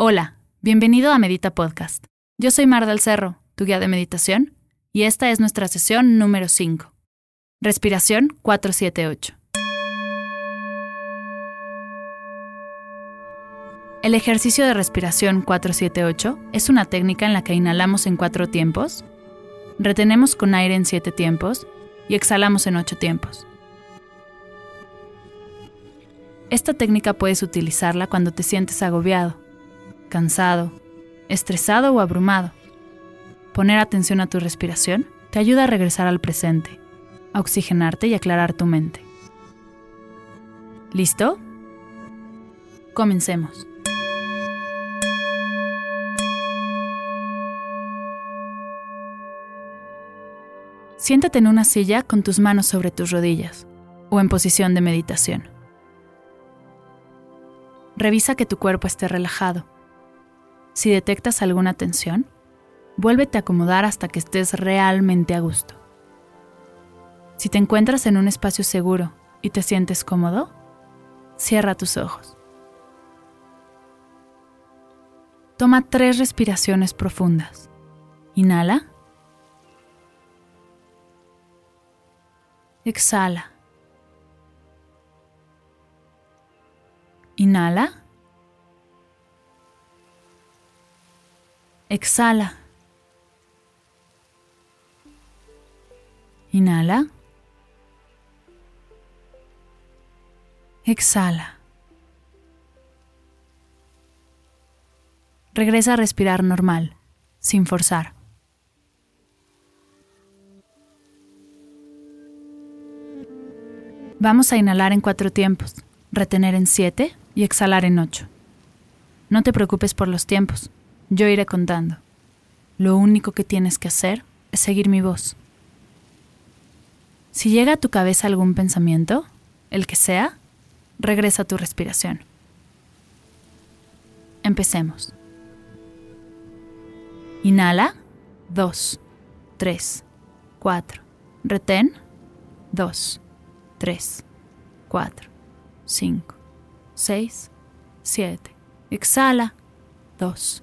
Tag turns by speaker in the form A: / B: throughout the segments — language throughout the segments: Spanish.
A: Hola, bienvenido a Medita Podcast. Yo soy Mar del Cerro, tu guía de meditación, y esta es nuestra sesión número 5. Respiración 478. El ejercicio de respiración 478 es una técnica en la que inhalamos en cuatro tiempos, retenemos con aire en siete tiempos y exhalamos en ocho tiempos. Esta técnica puedes utilizarla cuando te sientes agobiado cansado, estresado o abrumado. Poner atención a tu respiración te ayuda a regresar al presente, a oxigenarte y aclarar tu mente. ¿Listo? Comencemos. Siéntate en una silla con tus manos sobre tus rodillas o en posición de meditación. Revisa que tu cuerpo esté relajado si detectas alguna tensión, vuélvete a acomodar hasta que estés realmente a gusto. Si te encuentras en un espacio seguro y te sientes cómodo, cierra tus ojos. Toma tres respiraciones profundas. Inhala. Exhala. Inhala. Exhala. Inhala. Exhala. Regresa a respirar normal, sin forzar. Vamos a inhalar en cuatro tiempos, retener en siete y exhalar en ocho. No te preocupes por los tiempos, yo iré contando. Lo único que tienes que hacer es seguir mi voz. Si llega a tu cabeza algún pensamiento, el que sea, regresa a tu respiración. Empecemos. Inhala. 2, 3, 4. Retén. 2, 3, 4, 5, 6, 7. Exhala. 2,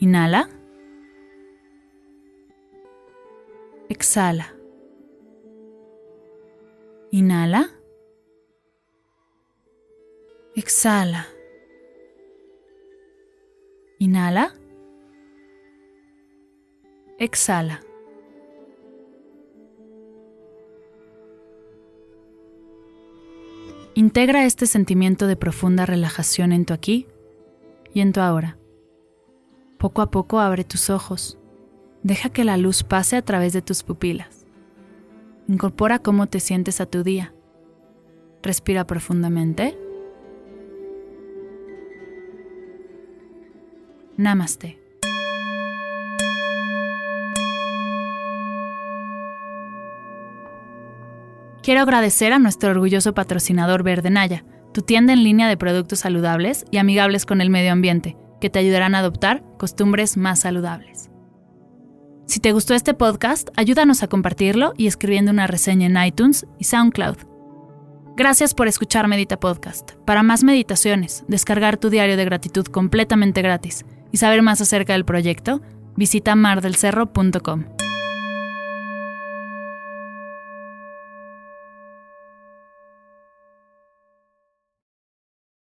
A: Inhala. Exhala. Inhala. Exhala. Inhala. Exhala. Integra este sentimiento de profunda relajación en tu aquí y en tu ahora. Poco a poco abre tus ojos. Deja que la luz pase a través de tus pupilas. Incorpora cómo te sientes a tu día. Respira profundamente. Namaste. Quiero agradecer a nuestro orgulloso patrocinador Verde Naya, tu tienda en línea de productos saludables y amigables con el medio ambiente que te ayudarán a adoptar costumbres más saludables. Si te gustó este podcast, ayúdanos a compartirlo y escribiendo una reseña en iTunes y SoundCloud. Gracias por escuchar Medita Podcast. Para más meditaciones, descargar tu diario de gratitud completamente gratis y saber más acerca del proyecto, visita mardelcerro.com.